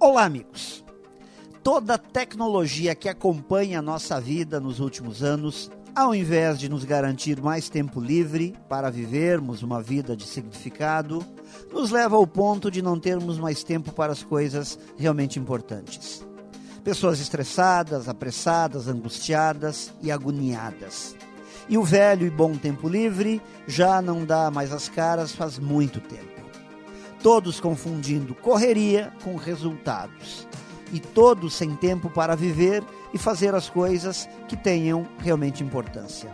Olá, amigos. Toda tecnologia que acompanha a nossa vida nos últimos anos, ao invés de nos garantir mais tempo livre para vivermos uma vida de significado, nos leva ao ponto de não termos mais tempo para as coisas realmente importantes. Pessoas estressadas, apressadas, angustiadas e agoniadas. E o velho e bom tempo livre já não dá mais as caras faz muito tempo. Todos confundindo correria com resultados. E todos sem tempo para viver e fazer as coisas que tenham realmente importância.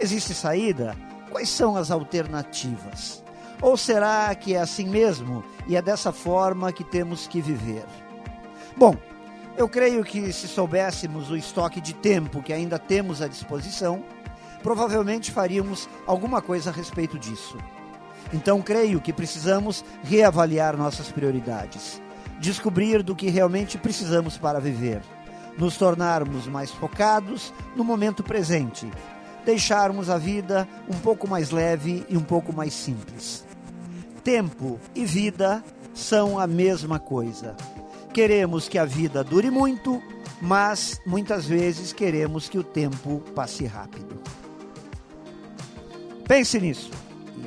Existe saída? Quais são as alternativas? Ou será que é assim mesmo e é dessa forma que temos que viver? Bom, eu creio que se soubéssemos o estoque de tempo que ainda temos à disposição, provavelmente faríamos alguma coisa a respeito disso. Então, creio que precisamos reavaliar nossas prioridades, descobrir do que realmente precisamos para viver, nos tornarmos mais focados no momento presente, deixarmos a vida um pouco mais leve e um pouco mais simples. Tempo e vida são a mesma coisa. Queremos que a vida dure muito, mas muitas vezes queremos que o tempo passe rápido. Pense nisso